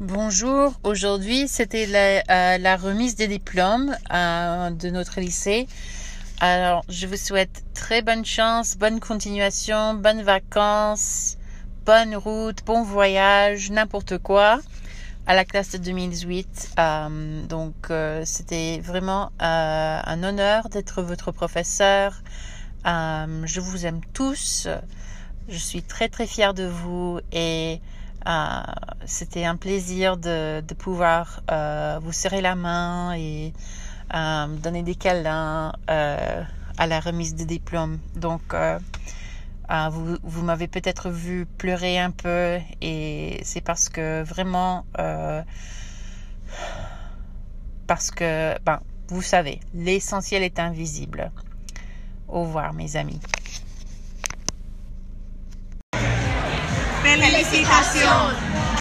Bonjour, aujourd'hui c'était la, euh, remise des diplômes euh, de notre lycée. Alors je vous souhaite très bonne chance, bonne continuation, bonnes vacances, bonne route, bon voyage, n'importe quoi à la classe de 2018. Euh, donc c'était vraiment un honneur d'être votre professeur. je vous aime tous. Je suis très très fière de vous et euh, c'était un plaisir de, pouvoir euh, vous serrer la main et euh, donner des câlins à la remise de diplôme. Donc, vous, vous m'avez peut-être vu pleurer un peu et c'est parce que vraiment, parce que, ben, vous savez, l'essentiel est invisible. Au revoir, mes amis. ¡Felicitación!